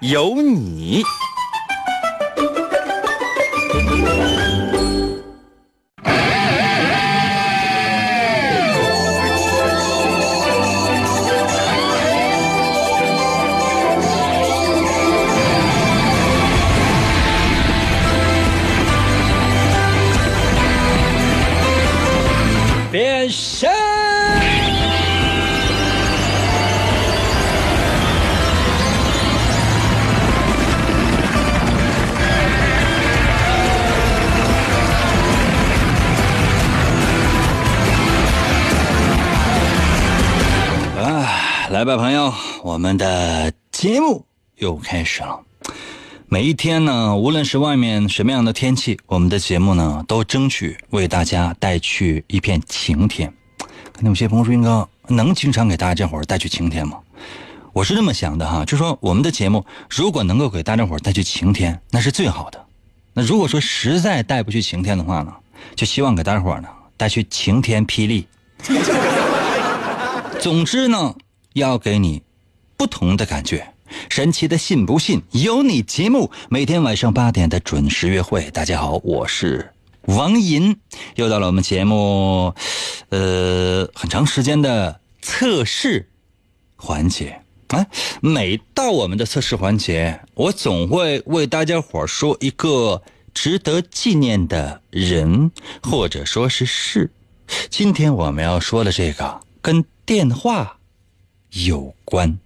有你。来吧，朋友，我们的节目又开始了。每一天呢，无论是外面什么样的天气，我们的节目呢，都争取为大家带去一片晴天。可能有些朋友说，英哥能经常给大家伙带去晴天吗？我是这么想的哈，就说我们的节目如果能够给大家伙带去晴天，那是最好的。那如果说实在带不去晴天的话呢，就希望给大家伙呢带去晴天霹雳。总之呢，要给你不同的感觉。神奇的信不信由你节目，每天晚上八点的准时约会。大家好，我是王银，又到了我们节目，呃，很长时间的测试环节。哎，每到我们的测试环节，我总会为大家伙说一个值得纪念的人，或者说是事。今天我们要说的这个跟电话有关。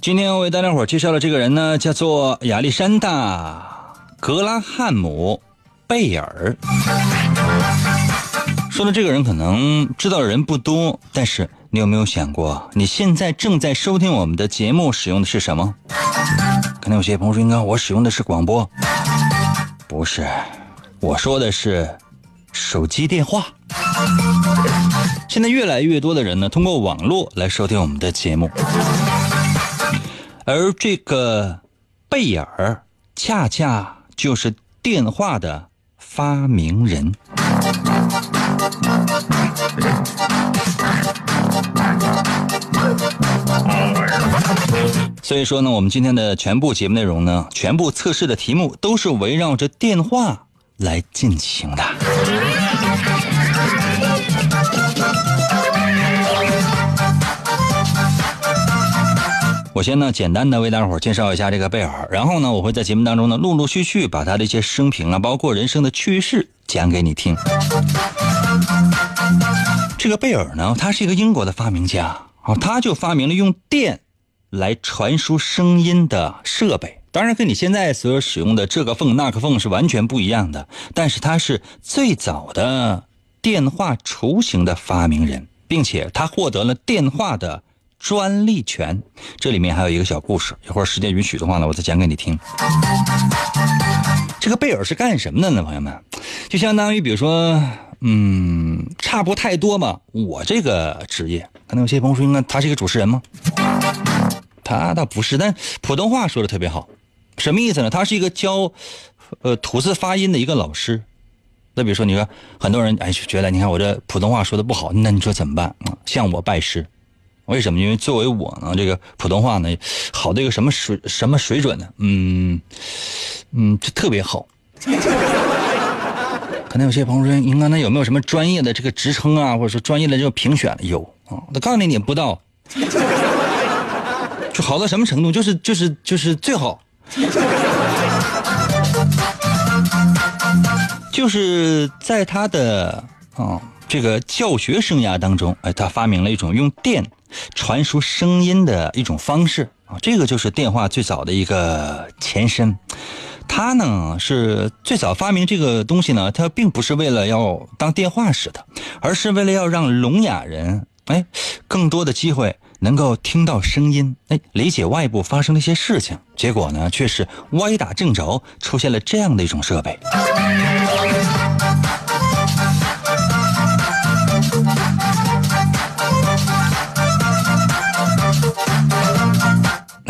今天我为大家伙介绍的这个人呢，叫做亚历山大·格拉汉姆·贝尔。说的这个人可能知道的人不多，但是你有没有想过，你现在正在收听我们的节目，使用的是什么？可能有些朋友说：“应该我使用的是广播。”不是，我说的是手机电话。现在越来越多的人呢，通过网络来收听我们的节目。而这个贝尔恰恰就是电话的发明人。所以说呢，我们今天的全部节目内容呢，全部测试的题目都是围绕着电话来进行的。我先呢，简单的为大伙介绍一下这个贝尔，然后呢，我会在节目当中呢，陆陆续续把他的一些生平啊，包括人生的趣事讲给你听。这个贝尔呢，他是一个英国的发明家啊，他就发明了用电来传输声音的设备，当然跟你现在所使用的这个缝那个缝是完全不一样的，但是他是最早的电话雏形的发明人，并且他获得了电话的。专利权，这里面还有一个小故事，一会儿时间允许的话呢，我再讲给你听。这个贝尔是干什么的呢？朋友们，就相当于比如说，嗯，差不太多嘛。我这个职业，可能有些朋友说，应该他是一个主持人吗？他倒不是，但普通话说的特别好。什么意思呢？他是一个教呃吐字发音的一个老师。那比如说，你说很多人哎觉得，你看我这普通话说的不好，那你说怎么办啊？向我拜师。为什么？因为作为我呢，这个普通话呢，好的一个什么水什么水准呢？嗯嗯，就特别好。可能有些朋友说，您刚才有没有什么专业的这个职称啊，或者说专业的这个评选？有啊，我告诉你，你不知道，就好到什么程度？就是就是就是最好，就是在他的啊这个教学生涯当中，哎，他发明了一种用电。传输声音的一种方式啊，这个就是电话最早的一个前身。他呢是最早发明这个东西呢，他并不是为了要当电话使的，而是为了要让聋哑人哎更多的机会能够听到声音，哎理解外部发生的一些事情。结果呢却是歪打正着，出现了这样的一种设备。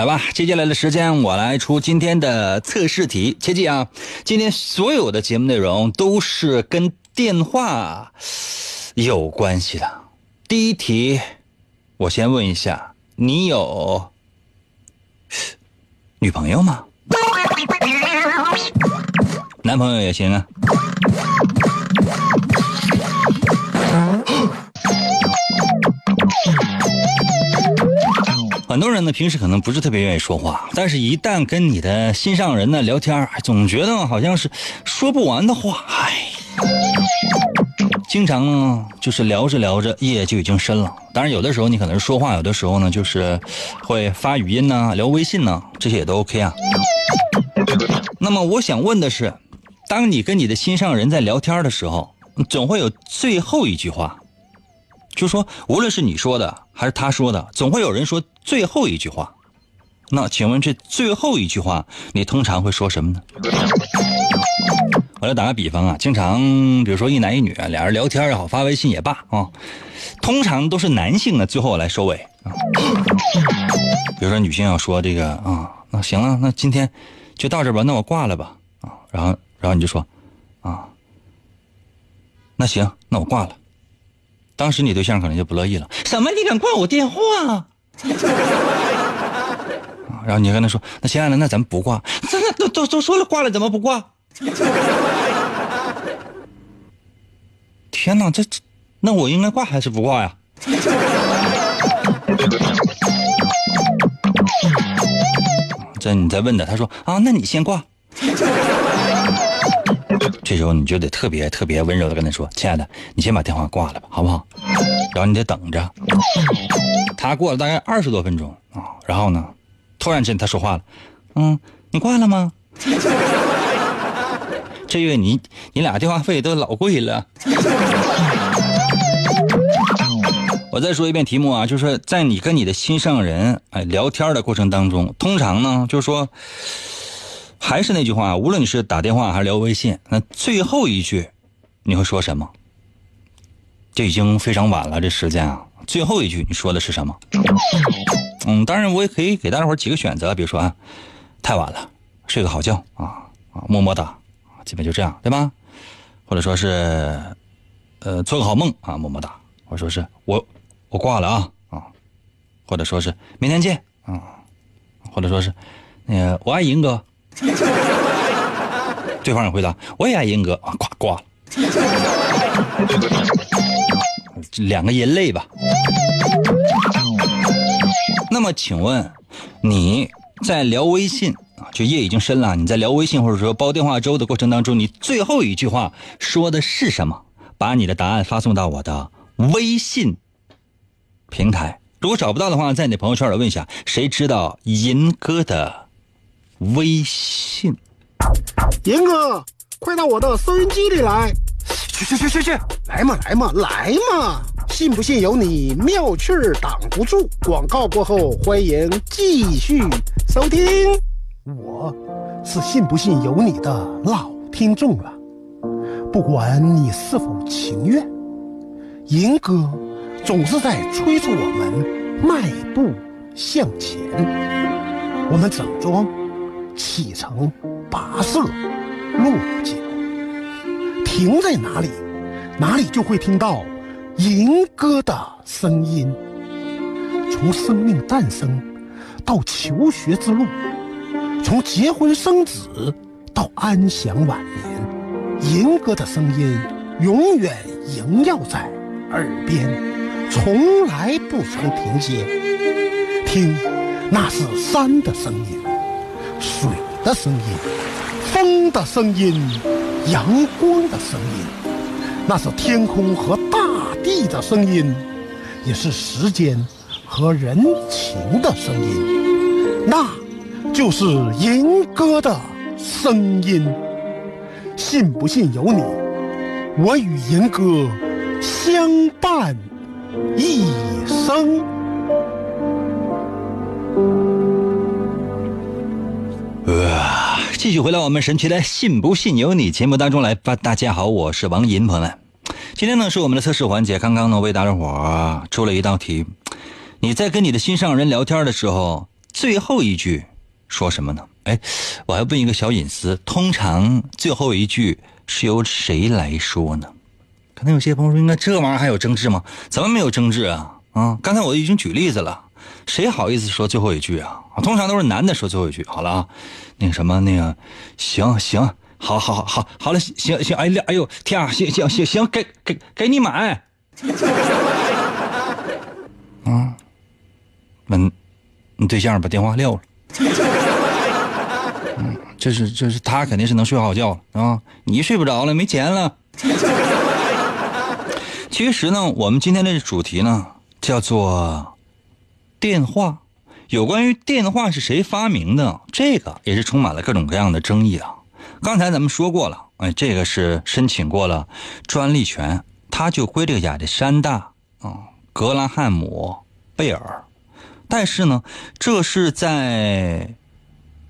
来吧，接下来的时间我来出今天的测试题。切记啊，今天所有的节目内容都是跟电话有关系的。第一题，我先问一下，你有女朋友吗？男朋友也行啊。很多人呢，平时可能不是特别愿意说话，但是一旦跟你的心上人呢聊天，总觉得好像是说不完的话，哎，经常呢就是聊着聊着夜就已经深了。当然，有的时候你可能说话，有的时候呢就是会发语音呐、聊微信呐，这些也都 OK 啊。那么我想问的是，当你跟你的心上人在聊天的时候，总会有最后一句话。就说，无论是你说的还是他说的，总会有人说最后一句话。那请问这最后一句话，你通常会说什么呢？我来打个比方啊，经常比如说一男一女，俩人聊天也好，发微信也罢啊，通常都是男性呢最后来收尾啊。比如说女性要说这个啊，那行了，那今天就到这吧，那我挂了吧啊。然后然后你就说啊，那行，那我挂了。当时你对象可能就不乐意了，什么？你敢挂我电话？然后你跟他说：“那亲爱的，那咱们不挂。”这都都都说了挂了，怎么不挂？天哪，这这，那我应该挂还是不挂呀？这你再问他，他说：“啊，那你先挂。” 这时候你就得特别特别温柔的跟他说：“亲爱的，你先把电话挂了吧，好不好？”然后你得等着。他过了大概二十多分钟啊，然后呢，突然间他说话了：“嗯，你挂了吗？这月你你俩电话费都老贵了。”我再说一遍题目啊，就是在你跟你的心上人哎聊天的过程当中，通常呢就是说。还是那句话，无论你是打电话还是聊微信，那最后一句你会说什么？这已经非常晚了，这时间啊，最后一句你说的是什么？嗯，当然我也可以给大家伙几个选择，比如说啊，太晚了，睡个好觉啊啊，么么哒，基本就这样，对吧？或者说是呃，做个好梦啊，么么哒，或者说是我我挂了啊啊，或者说是明天见啊，或者说是那个我爱银哥。对方也回答：“我也爱银哥啊，挂挂了，两个人类吧。”那么，请问你在聊微信啊，就夜已经深了，你在聊微信或者说煲电话粥的过程当中，你最后一句话说的是什么？把你的答案发送到我的微信平台。如果找不到的话，在你的朋友圈里问一下，谁知道银哥的？微信，严哥，快到我的收音机里来！去去去去去，来嘛来嘛来嘛！信不信由你，妙趣儿挡不住。广告过后，欢迎继续收听。我是信不信由你的老听众了，不管你是否情愿，银哥总是在催促我们迈步向前。我们整装。启程，跋涉，落脚，停在哪里，哪里就会听到吟歌的声音。从生命诞生到求学之路，从结婚生子到安享晚年，吟歌的声音永远萦绕在耳边，从来不曾停歇。听，那是山的声音。水的声音，风的声音，阳光的声音，那是天空和大地的声音，也是时间和人情的声音，那就是银哥的声音。信不信由你，我与银哥相伴一生。继续回到我们神奇的“信不信由你”节目当中来吧。大家好，我是王银，朋友们，今天呢是我们的测试环节。刚刚呢为大家伙出了一道题，你在跟你的心上人聊天的时候，最后一句说什么呢？哎，我还问一个小隐私，通常最后一句是由谁来说呢？可能有些朋友说，应该这玩意儿还有争执吗？怎么没有争执啊？啊，刚才我已经举例子了。谁好意思说最后一句啊？通常都是男的说最后一句。好了啊，那什么，那个行行，好好好好好了，行行，哎呀，哎呦天啊，行行行行，给给给你买。啊，问你对象把电话撂了。嗯，这是这是他肯定是能睡好觉了啊，你睡不着了，没钱了。其实呢，我们今天的主题呢叫做。电话，有关于电话是谁发明的，这个也是充满了各种各样的争议啊。刚才咱们说过了，哎，这个是申请过了专利权，它就归这个亚历山大啊，格拉汉姆贝尔。但是呢，这是在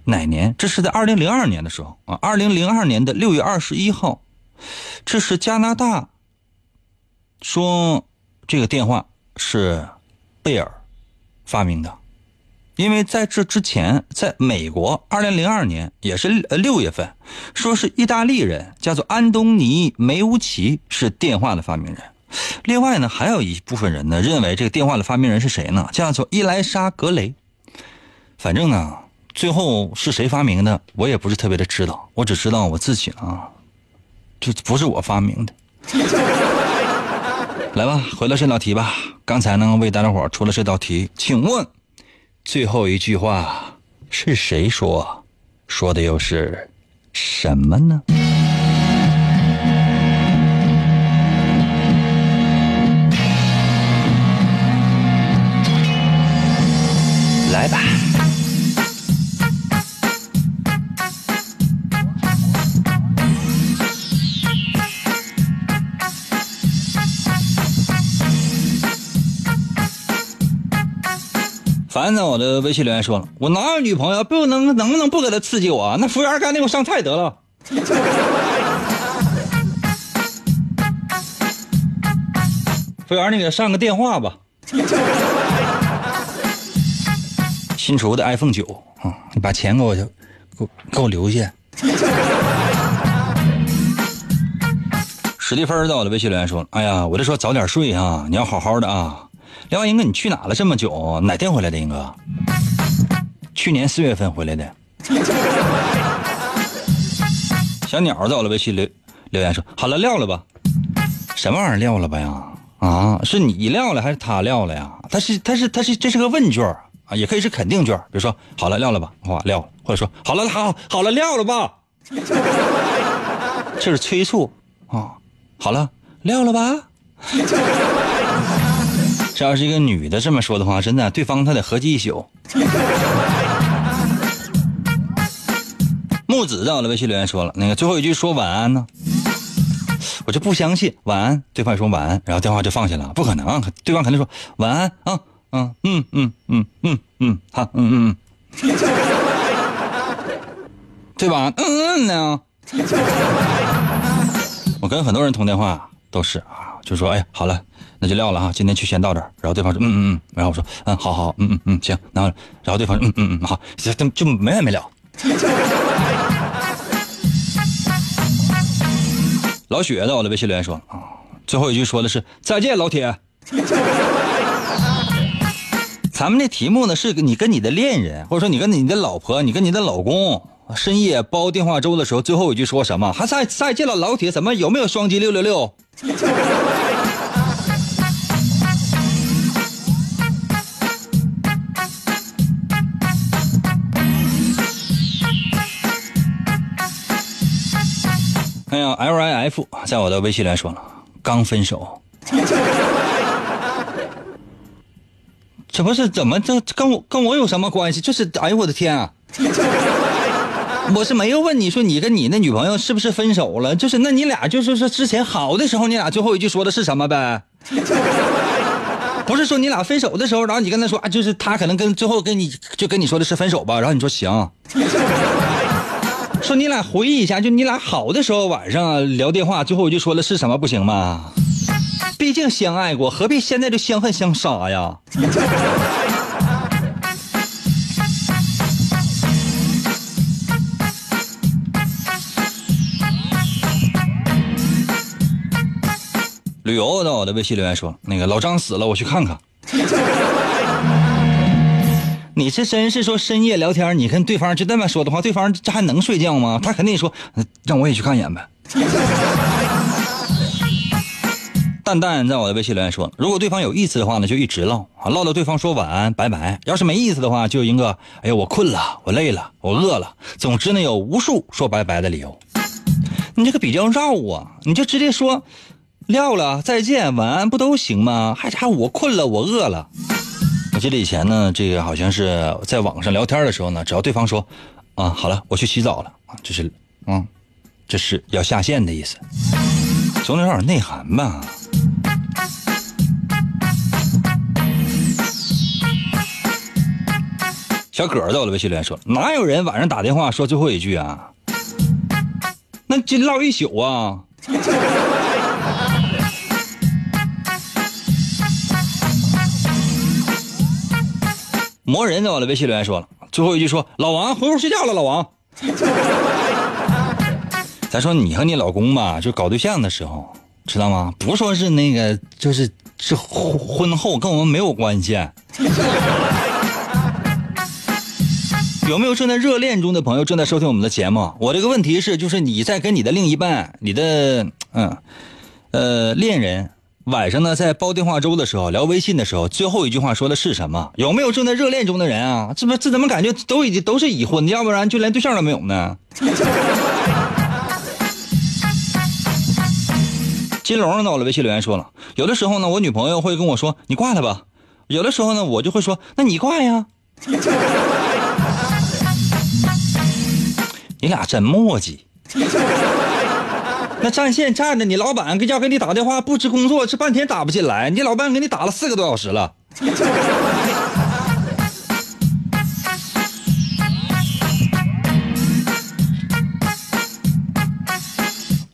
哪年？这是在二零零二年的时候啊，二零零二年的六月二十一号，这是加拿大说这个电话是贝尔。发明的，因为在这之前，在美国，二零零二年也是呃六月份，说是意大利人叫做安东尼梅乌奇是电话的发明人。另外呢，还有一部分人呢认为这个电话的发明人是谁呢？叫做伊莱莎格雷。反正呢，最后是谁发明的，我也不是特别的知道。我只知道我自己啊，这不是我发明的。来吧，回到这道题吧。刚才呢，为大家伙出了这道题，请问最后一句话是谁说？说的又是什么呢？凡在我的微信留言说了：“我哪有女朋友？不能能不能不给他刺激我？那服务员赶紧给我上菜得了。服务员，你给他上个电话吧。新出的 iPhone 九啊，你把钱给我，给我给我留下。史蒂芬在我的微信留言说：“哎呀，我就说早点睡啊，你要好好的啊。”另外，英哥，你去哪了这么久？哪天回来的，英哥？去年四月份回来的。小鸟在我的微信留留言说：“好了，撂了吧。”什么玩意儿撂了吧呀？啊，是你撂了还是他撂了呀？他是他是他是这是个问卷啊，也可以是肯定卷。比如说，好了，撂了吧，哇撂了，或者说，好了，好好了，撂了吧。这是催促啊。好了，撂了吧。这要是一个女的这么说的话，真的，对方他得合计一宿。木子在我的微信留言说了，那个最后一句说晚安呢，我就不相信晚安，对方说晚安，然后电话就放下了，不可能，对方肯定说晚安啊，嗯嗯嗯嗯嗯嗯，好，嗯嗯嗯，对吧？嗯嗯呢，我跟很多人通电话都是啊，就说哎呀，好了。那就撂了哈，今天就先到这儿。然后对方说，嗯嗯嗯，然后我说，嗯，好好，嗯嗯嗯，行。然后，然后对方说，嗯嗯嗯，好，就就没完没了。老雪在我的微信留言说啊，最后一句说的是再见，老铁。咱们这题目呢，是你跟你的恋人，或者说你跟你的老婆，你跟你的老公深夜煲电话粥的时候，最后一句说什么？还再再见了，老铁？怎么有没有双击六六六？哎呀，L I F 在我的微信里说了，刚分手，这不是怎么这跟我跟我有什么关系？就是哎呦我的天啊！我是没有问你说你跟你那女朋友是不是分手了？就是那你俩就是说之前好的时候，你俩最后一句说的是什么呗？不是说你俩分手的时候，然后你跟他说啊，就是他可能跟最后跟你就跟你说的是分手吧，然后你说行。说你俩回忆一下，就你俩好的时候晚上聊电话，最后我就说了是什么不行吗？毕竟相爱过，何必现在就相恨相杀呀？旅游的，我的微信留言说，那个老张死了，我去看看。你这真是说深夜聊天，你跟对方就那么说的话，对方这还能睡觉吗？他肯定说，让我也去看一眼呗。蛋蛋在我的微信留言说，如果对方有意思的话呢，就一直唠啊，唠到对方说晚安拜拜；要是没意思的话，就应个哎呀我困了，我累了，我饿了。总之呢，有无数说拜拜的理由。你这个比较绕啊，你就直接说。撂了，再见，晚安，不都行吗？还还我困了，我饿了。记得以前呢，这个好像是在网上聊天的时候呢，只要对方说，啊，好了，我去洗澡了，这是，嗯，这是要下线的意思，总得有点内涵吧。小葛在我的微信留言说，哪有人晚上打电话说最后一句啊？那就唠一宿啊。魔人在我的微信留言说了最后一句说老王回屋睡觉了老王，咱说你和你老公吧，就搞对象的时候，知道吗？不说是那个，就是是婚后跟我们没有关系。有没有正在热恋中的朋友正在收听我们的节目？我这个问题是，就是你在跟你的另一半，你的嗯呃恋人。晚上呢，在煲电话粥的时候，聊微信的时候，最后一句话说的是什么？有没有正在热恋中的人啊？这不，这怎么感觉都已经都是已婚？要不然就连对象都没有呢？金龙在我的微信留言说了，有的时候呢，我女朋友会跟我说：“你挂了吧。”有的时候呢，我就会说：“那你挂呀。” 你俩真磨叽。那占线占着，你老板要给你打电话布置工作，这半天打不进来，你老板给你打了四个多小时了。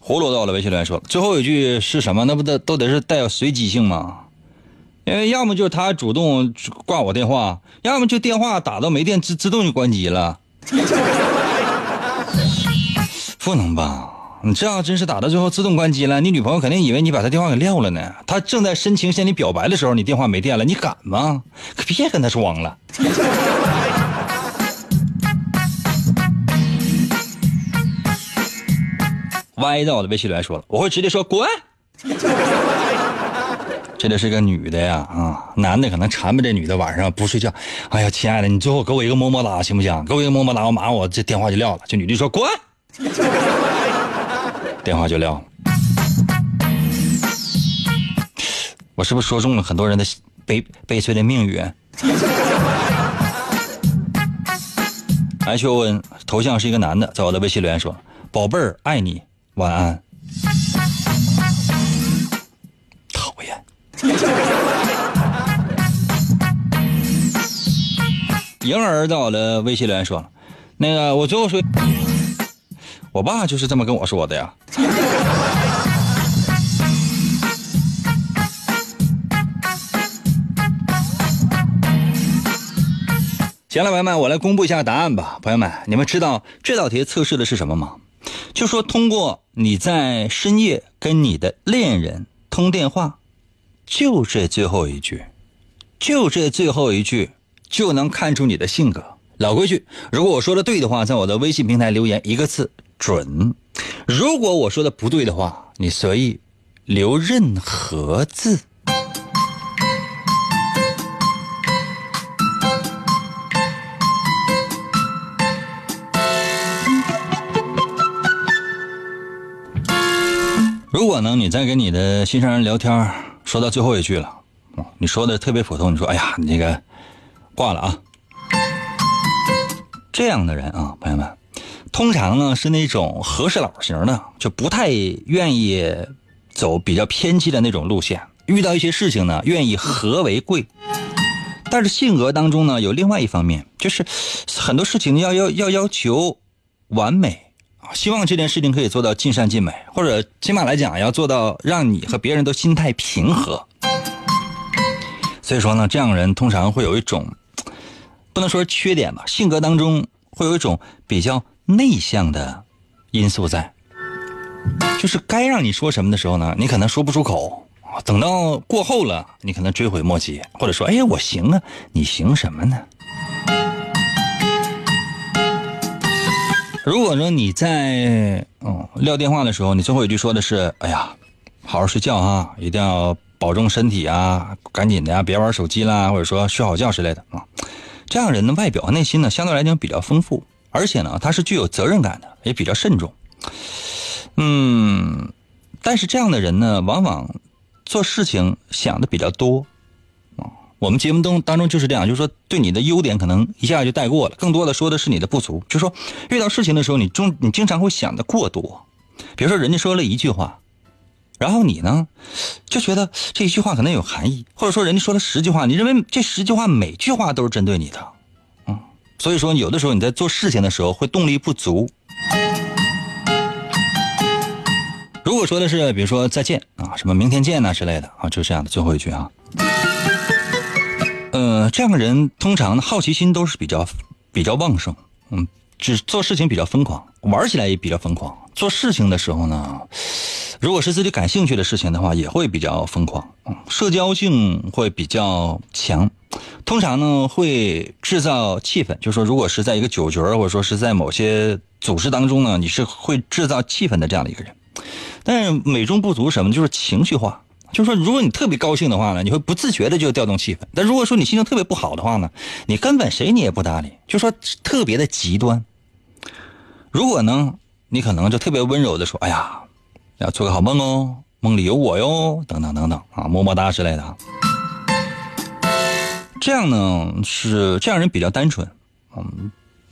葫芦到了，微信留言说最后一句是什么？那不得都得是带有随机性吗？因为要么就是他主动挂我电话，要么就电话打到没电自自动就关机了。不能吧？你这样真是打到最后自动关机了，你女朋友肯定以为你把她电话给撂了呢。她正在深情向你表白的时候，你电话没电了，你敢吗？可别跟她装了。歪在我的微信里来说了，我会直接说滚。这就是个女的呀，啊，男的可能缠着这女的晚上不睡觉。哎呀，亲爱的，你最后给我一个么么哒行不行？给我一个么么哒，我马上我这电话就撂了。这女的说滚。电话就撂，我是不是说中了很多人的悲悲催的命运？H O N 头像是一个男的，在我的微信留言说：“宝贝儿，爱你，晚安。”讨厌。婴儿在我的微信留言说：“那个，我最后说。”我爸就是这么跟我说的呀。行了，朋友们，我来公布一下答案吧。朋友们，你们知道这道题测试的是什么吗？就说通过你在深夜跟你的恋人通电话，就这最后一句，就这最后一句，就能看出你的性格。老规矩，如果我说的对的话，在我的微信平台留言一个字。准，如果我说的不对的话，你随意留任何字。如果呢，你在跟你的心上人聊天，说到最后一句了，你说的特别普通，你说哎呀，你这个挂了啊。这样的人啊，朋友们，通常呢是那种和事佬型的，就不太愿意走比较偏激的那种路线。遇到一些事情呢，愿意和为贵。但是性格当中呢，有另外一方面，就是很多事情要要要要求完美啊，希望这件事情可以做到尽善尽美，或者起码来讲要做到让你和别人都心态平和。所以说呢，这样人通常会有一种不能说缺点吧，性格当中会有一种比较内向的因素在，就是该让你说什么的时候呢，你可能说不出口。等到过后了，你可能追悔莫及，或者说，哎呀，我行啊，你行什么呢？如果说你在嗯撂电话的时候，你最后一句说的是，哎呀，好好睡觉啊，一定要保重身体啊，赶紧的呀，别玩手机啦，或者说睡好觉之类的啊。这样人的外表和内心呢，相对来讲比较丰富，而且呢，他是具有责任感的，也比较慎重。嗯，但是这样的人呢，往往做事情想的比较多，啊，我们节目中当中就是这样，就是说对你的优点可能一下就带过了，更多的说的是你的不足。就是说遇到事情的时候，你中你经常会想的过多，比如说人家说了一句话，然后你呢就觉得这一句话可能有含义，或者说人家说了十句话，你认为这十句话每句话都是针对你的，所以说有的时候你在做事情的时候会动力不足。如果说的是，比如说再见啊，什么明天见呐之类的啊，就这样的最后一句啊。呃，这样的人通常呢好奇心都是比较比较旺盛，嗯，只做事情比较疯狂，玩起来也比较疯狂。做事情的时候呢，如果是自己感兴趣的事情的话，也会比较疯狂，社交性会比较强。通常呢会制造气氛，就是说，如果是在一个酒局或者说是在某些组织当中呢，你是会制造气氛的这样的一个人。但是美中不足什么？就是情绪化。就是说，如果你特别高兴的话呢，你会不自觉的就调动气氛；但如果说你心情特别不好的话呢，你根本谁你也不搭理。就说特别的极端。如果呢，你可能就特别温柔的说：“哎呀，要做个好梦哦，梦里有我哟，等等等等啊，么么哒之类的。”这样呢是这样人比较单纯，嗯，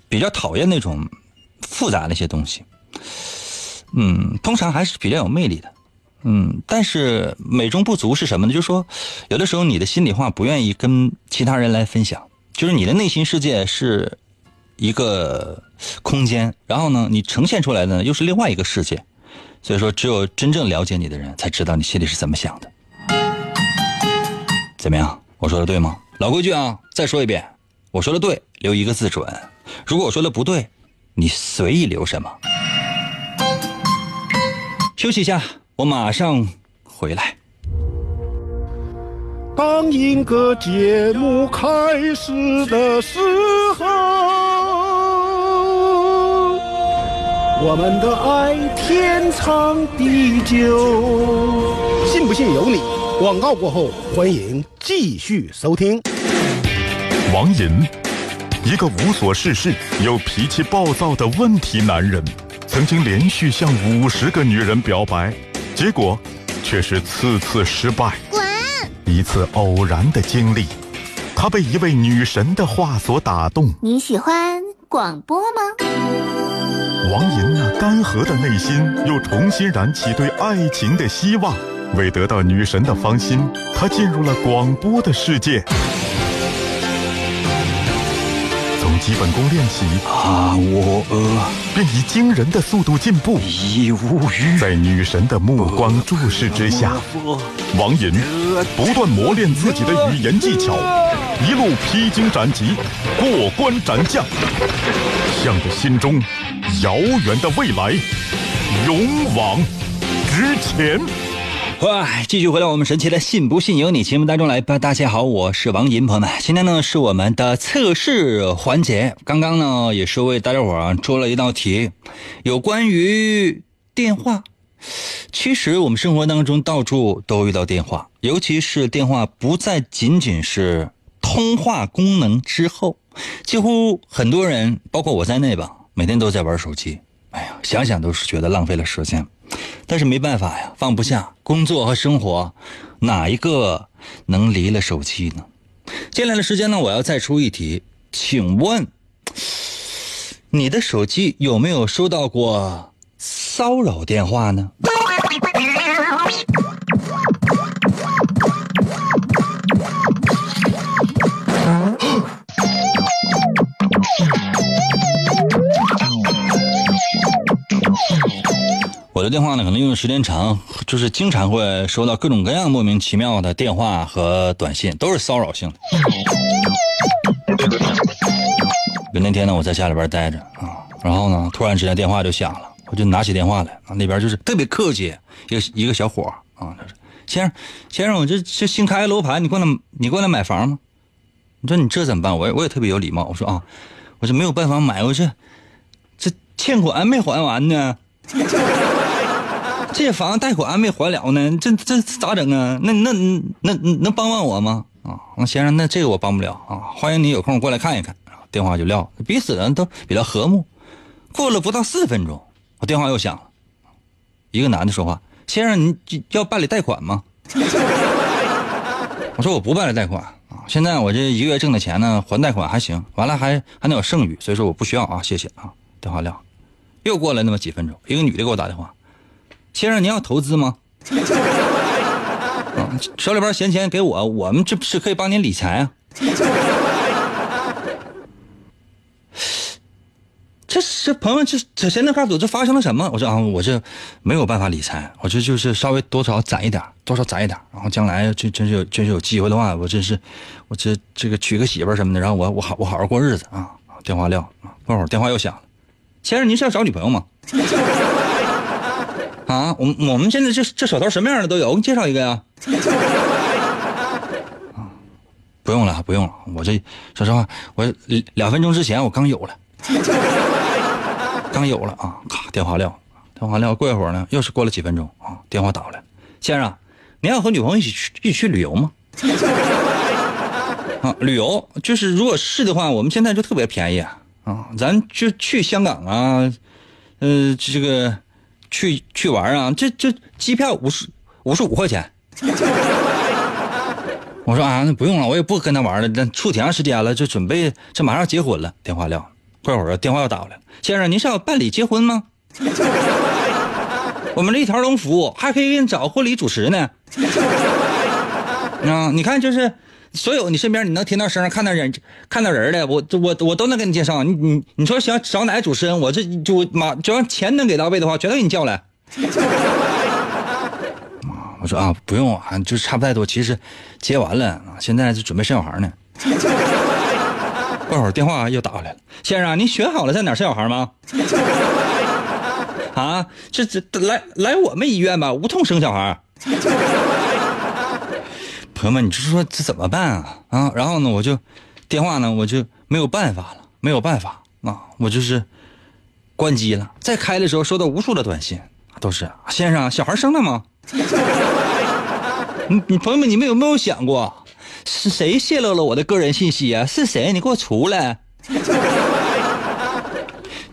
比较讨厌那种复杂的一些东西。嗯，通常还是比较有魅力的，嗯，但是美中不足是什么呢？就是说，有的时候你的心里话不愿意跟其他人来分享，就是你的内心世界是一个空间，然后呢，你呈现出来的又是另外一个世界，所以说，只有真正了解你的人才知道你心里是怎么想的。怎么样？我说的对吗？老规矩啊，再说一遍，我说的对，留一个字准；如果我说的不对，你随意留什么。休息一下，我马上回来。当一个节目开始的时候，我们的爱天长地久。信不信由你。广告过后，欢迎继续收听。王银，一个无所事事又脾气暴躁的问题男人。曾经连续向五十个女人表白，结果却是次次失败。滚！一次偶然的经历，他被一位女神的话所打动。你喜欢广播吗？王莹那干涸的内心又重新燃起对爱情的希望。为得到女神的芳心，他进入了广播的世界。从基本功练习啊，我呃，便以惊人的速度进步。已无语。在女神的目光注视之下，王寅不断磨练自己的语言技巧，一路披荆斩棘，过关斩将，向着心中遥远的未来勇往直前。哇，继续回来，我们神奇的“信不信由你”节目当中来吧。大家好，我是王银，朋友们，今天呢是我们的测试环节。刚刚呢也是为大家伙啊出了一道题，有关于电话。其实我们生活当中到处都遇到电话，尤其是电话不再仅仅是通话功能之后，几乎很多人，包括我在内吧，每天都在玩手机。哎呀，想想都是觉得浪费了时间，但是没办法呀，放不下工作和生活，哪一个能离了手机呢？接下来的时间呢，我要再出一题，请问你的手机有没有收到过骚扰电话呢？我的电话呢，可能用的时间长，就是经常会收到各种各样莫名其妙的电话和短信，都是骚扰性的。就那天呢，我在家里边待着啊，然后呢，突然之间电话就响了，我就拿起电话来啊，那边就是特别客气，一个一个小伙啊，他说：“先生，先生，我这这新开的楼盘，你过来你过来买房吗？”你说你这怎么办？我也我也特别有礼貌，我说啊，我这没有办法买，我这这欠款没还完呢。这房贷款还没还了呢，这这咋整啊？那那那能帮帮我吗？啊，那先生，那这个我帮不了啊。欢迎你有空过来看一看。电话就撂了，彼此人都比较和睦。过了不到四分钟，我电话又响了，一个男的说话：“先生，你要办理贷款吗？” 我说：“我不办理贷款啊，现在我这一个月挣的钱呢，还贷款还行，完了还还能有剩余，所以说我不需要啊，谢谢啊。”电话撂，又过了那么几分钟，一个女的给我打电话。先生，您要投资吗？啊，手里边闲钱给我，我们这不是可以帮您理财啊？这这朋友，这这谁能告诉我这发生了什么？我说啊，我这没有办法理财，我这就是稍微多少攒一点，多少攒一点，然后将来这真是有真是有机会的话，我真是我这这个娶个媳妇什么的，然后我我好我好好过日子啊。电话撂啊，过会儿电话又响了，先生，您是要找女朋友吗？啊，我我们现在这这手头什么样的都有，我给你介绍一个呀。啊，不用了，不用了，我这说实话，我两分钟之前我刚有了，刚有了啊！咔，电话撂，电话撂。过一会儿呢，又是过了几分钟啊，电话打过来，先生，您要和女朋友一起去一起去旅游吗？啊，旅游就是如果是的话，我们现在就特别便宜啊，咱就去香港啊，呃，这个。去去玩啊！这这机票五十五十五块钱。我说啊，那不用了，我也不跟他玩了。那处挺长时间了，就准备这马上结婚了。电话撂，过会儿电话又打过来了。先生，您是要办理结婚吗？我们这一条龙服务，还可以给你找婚礼主持呢。啊，你看就是。所有你身边你能听到声、看到人、看到人的，我我我都能给你介绍。你你你说想找哪个主持人，我这就马只要钱能给到位的话，全都给你叫来。我说啊，不用啊，就差不太多。其实接完了，现在就准备生小孩呢。过会儿电话又打过来了，先生，您选好了在哪生小孩吗？啊，这这来来我们医院吧，无痛生小孩。朋友们，你就说这怎么办啊？啊，然后呢，我就电话呢，我就没有办法了，没有办法啊，我就是关机了。再开的时候，收到无数的短信，都是先生，小孩生了吗？你你朋友们，你们有没有想过，是谁泄露了我的个人信息啊？是谁？你给我出来！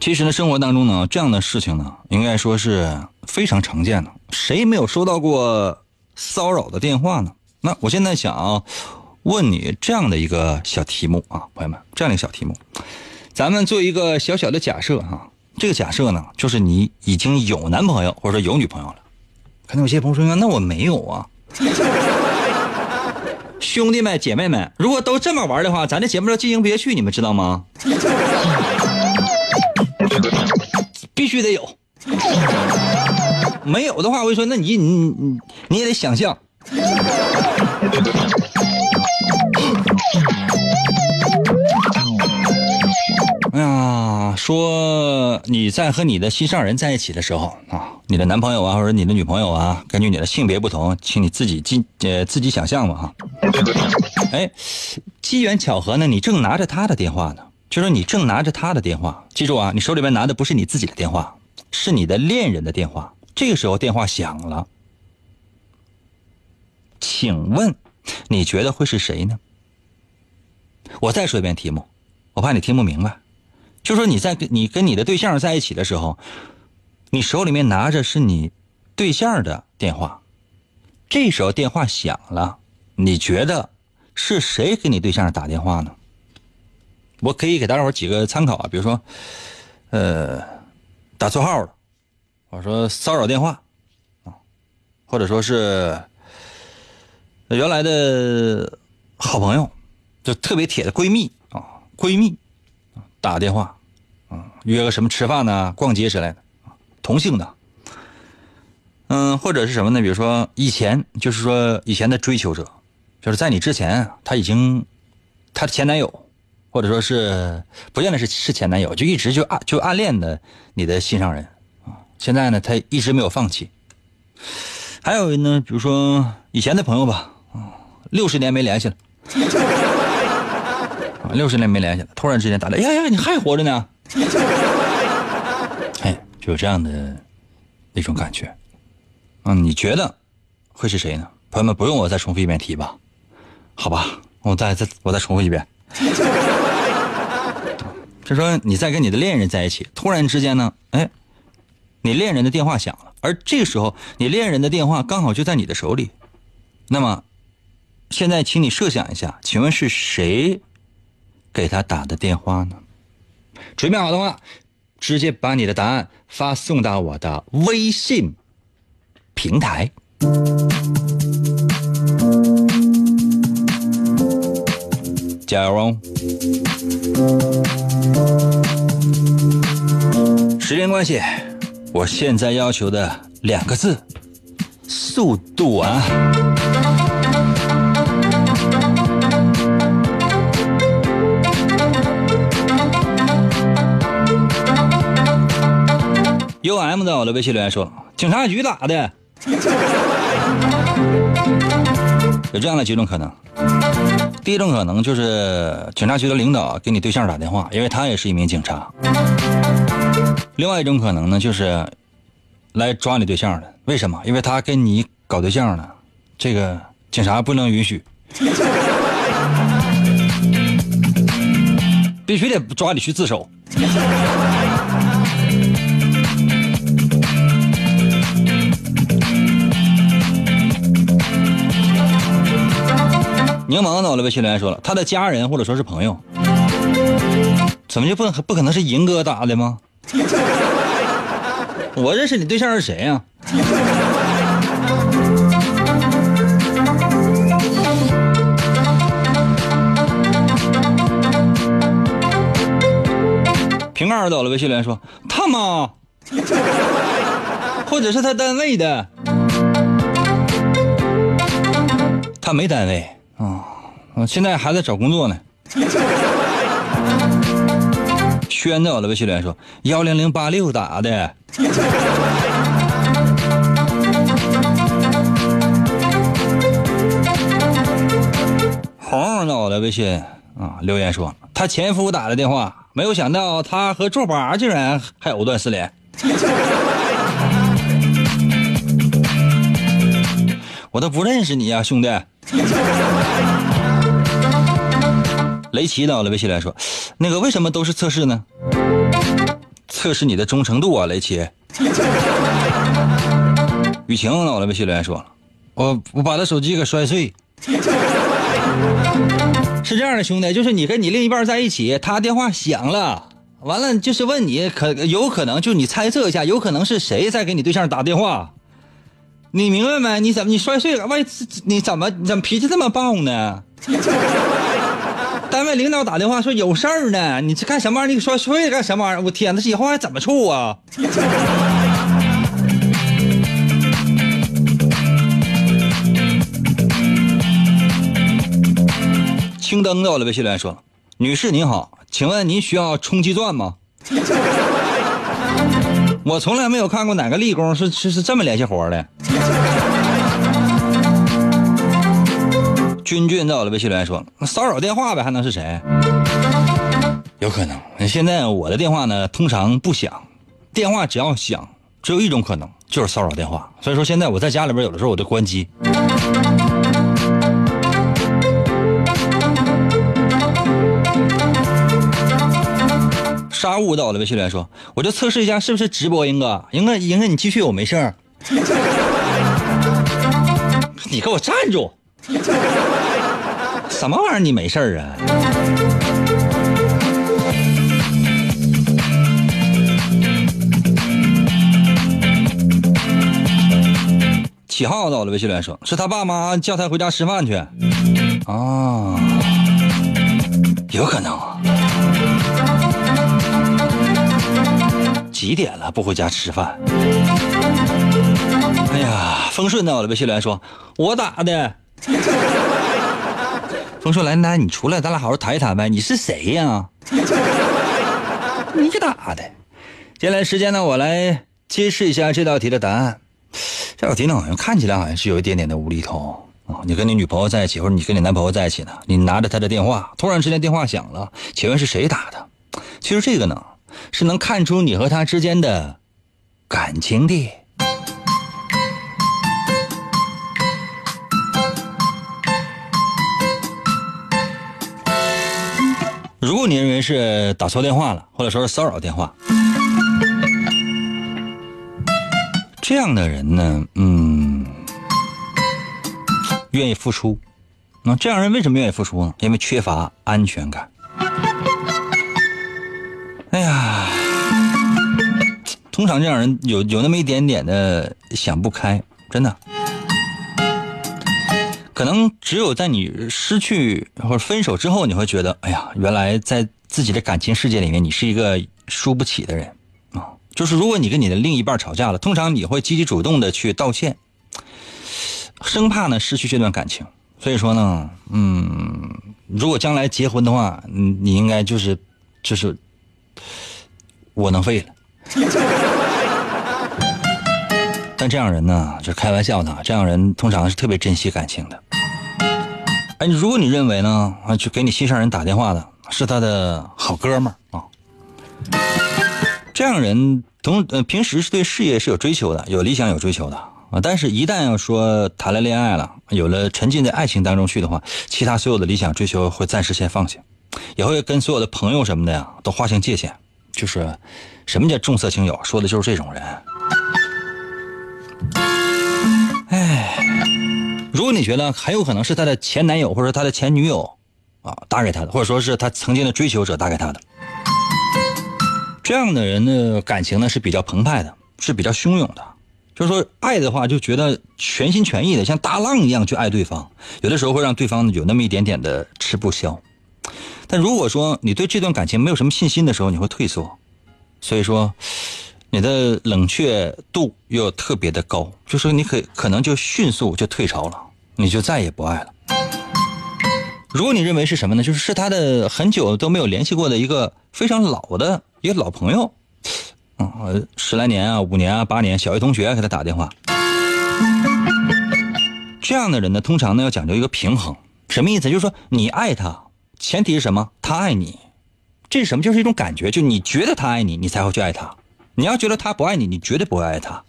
其实呢，生活当中呢，这样的事情呢，应该说是非常常见的。谁没有收到过骚扰的电话呢？那我现在想问你这样的一个小题目啊，朋友们，这样的一个小题目，咱们做一个小小的假设哈。这个假设呢，就是你已经有男朋友或者说有女朋友了。可能有些朋友说，那我没有啊。兄弟们姐妹们，如果都这么玩的话，咱这节目要进行不下去，你们知道吗？必须得有。没有的话，我就说，那你你你你也得想象。哎呀，说你在和你的心上人在一起的时候啊，你的男朋友啊，或者你的女朋友啊，根据你的性别不同，请你自己进呃自己想象吧哈。哎，机缘巧合呢，你正拿着他的电话呢，就说你正拿着他的电话，记住啊，你手里边拿的不是你自己的电话，是你的恋人的电话。这个时候电话响了。请问，你觉得会是谁呢？我再说一遍题目，我怕你听不明白。就说你在跟你跟你的对象在一起的时候，你手里面拿着是你对象的电话，这时候电话响了，你觉得是谁给你对象打电话呢？我可以给大伙几个参考啊，比如说，呃，打错号了，我说骚扰电话啊，或者说是原来的好朋友，就特别铁的闺蜜啊，闺蜜打个电话啊，约个什么吃饭呢、逛街之类的，同性的，嗯，或者是什么呢？比如说以前就是说以前的追求者，就是在你之前他已经他的前男友。或者说是不见得是是前男友，就一直就暗就暗恋的你的心上人啊。现在呢，他一直没有放弃。还有呢，比如说以前的朋友吧，六十年没联系了，啊，六十年没联系了，突然之间打来，呀呀，你还活着呢？哎，就有这样的那种感觉。嗯，你觉得会是谁呢？朋友们，不用我再重复一遍题吧？好吧，我再再我再重复一遍。就说你在跟你的恋人在一起，突然之间呢，哎，你恋人的电话响了，而这个时候你恋人的电话刚好就在你的手里，那么，现在请你设想一下，请问是谁给他打的电话呢？准备好的话，直接把你的答案发送到我的微信平台。加油哦！时间关系，我现在要求的两个字：速度啊！U M 在我的微信留言说：“警察局咋的。”有这样的几种可能。第一种可能就是警察局的领导给你对象打电话，因为他也是一名警察。另外一种可能呢，就是来抓你对象的。为什么？因为他跟你搞对象呢，这个警察不能允许，必须得抓你去自首。柠檬在我的微信留言说了，他的家人或者说是朋友，怎么就不能不可能是银哥打的吗？我认识你对象是谁呀？瓶盖倒了微信留言说他妈，或者是他单位的，他没单位。啊，现在还在找工作呢。宣到了微信留言说幺零零八六打的。红到了微信啊留言说他前夫打的电话，没有想到他和卓巴竟然还藕断丝连。我都不认识你呀，兄弟。雷奇到了微信来说：“那个为什么都是测试呢？测试你的忠诚度啊，雷奇。”雨晴到了微信留言说：“我我把他手机给摔碎。”是这样的，兄弟，就是你跟你另一半在一起，他电话响了，完了就是问你，可有可能就你猜测一下，有可能是谁在给你对象打电话。你明白没？你怎么你摔碎了？万一你怎么你怎么脾气这么暴呢？单位领导打电话说有事儿呢，你这干什么玩意儿？你摔碎了干什么玩意儿？我天，那以后还怎么处啊？青灯到了，微信留言说：“女士您好，请问您需要充气钻吗？”我从来没有看过哪个立功是是是这么联系活的。君君在我的微信留言说：“骚扰电话呗，还能是谁？有可能。现在我的电话呢，通常不响，电话只要响，只有一种可能，就是骚扰电话。所以说现在我在家里边，有的时候我都关机。沙悟到了，微信留言说：“我就测试一下是不是直播，英哥，英哥，英哥你继续，我没事儿。你给我站住！什么玩意儿？你没事儿啊？起号到了，微信留言说：是他爸妈叫他回家吃饭去。啊，有可能。几点了不回家吃饭？哎呀，丰顺到了，微信留言说：我打的。丰顺来，来，你出来，咱俩好好谈一谈呗。你是谁呀？你打的。接下来时间呢，我来揭示一下这道题的答案。这道题呢，好像看起来好像是有一点点的无厘头啊。你跟你女朋友在一起，或者你跟你男朋友在一起呢，你拿着他的电话，突然之间电话响了，请问是谁打的？其实这个呢，是能看出你和他之间的感情的。如果你认为是打错电话了，或者说是骚扰电话，这样的人呢，嗯，愿意付出。那这样人为什么愿意付出呢？因为缺乏安全感。通常这样人有有那么一点点的想不开，真的。可能只有在你失去或者分手之后，你会觉得，哎呀，原来在自己的感情世界里面，你是一个输不起的人啊。就是如果你跟你的另一半吵架了，通常你会积极主动的去道歉，生怕呢失去这段感情。所以说呢，嗯，如果将来结婚的话，你，你应该就是就是我能废了。但这样人呢，就开玩笑的，这样人通常是特别珍惜感情的。哎，如果你认为呢，啊，就给你心上人打电话的是他的好哥们儿啊，这样人同呃平时是对事业是有追求的，有理想有追求的啊，但是一旦要说谈了恋爱了，有了沉浸在爱情当中去的话，其他所有的理想追求会暂时先放下，也会跟所有的朋友什么的呀都划清界限，就是什么叫重色轻友，说的就是这种人。哎，如果你觉得很有可能是他的前男友或者他的前女友啊打给他的，或者说是他曾经的追求者打给他的，这样的人的感情呢是比较澎湃的，是比较汹涌的。就是说爱的话，就觉得全心全意的，像大浪一样去爱对方，有的时候会让对方有那么一点点的吃不消。但如果说你对这段感情没有什么信心的时候，你会退缩。所以说。你的冷却度又特别的高，就说你可可能就迅速就退潮了，你就再也不爱了。如果你认为是什么呢？就是是他的很久都没有联系过的一个非常老的一个老朋友，嗯，十来年啊，五年啊，八年，小学同学给他打电话。这样的人呢，通常呢要讲究一个平衡，什么意思？就是说你爱他，前提是什么？他爱你，这是什么？就是一种感觉，就你觉得他爱你，你才会去爱他。你要觉得他不爱你，你绝对不会爱他，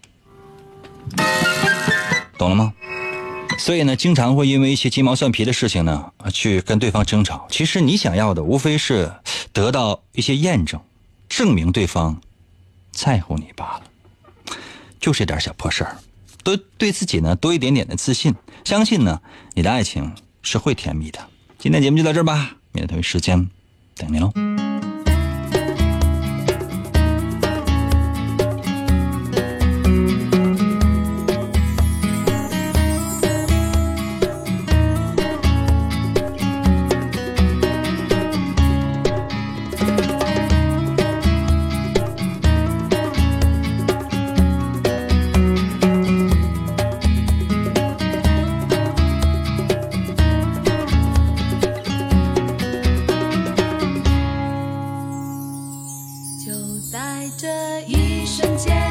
懂了吗？所以呢，经常会因为一些鸡毛蒜皮的事情呢，去跟对方争吵。其实你想要的无非是得到一些验证，证明对方在乎你罢了。就这点小破事儿，多对自己呢多一点点的自信，相信呢你的爱情是会甜蜜的。今天节目就到这儿吧，明天同一时间 terminó. 瞬间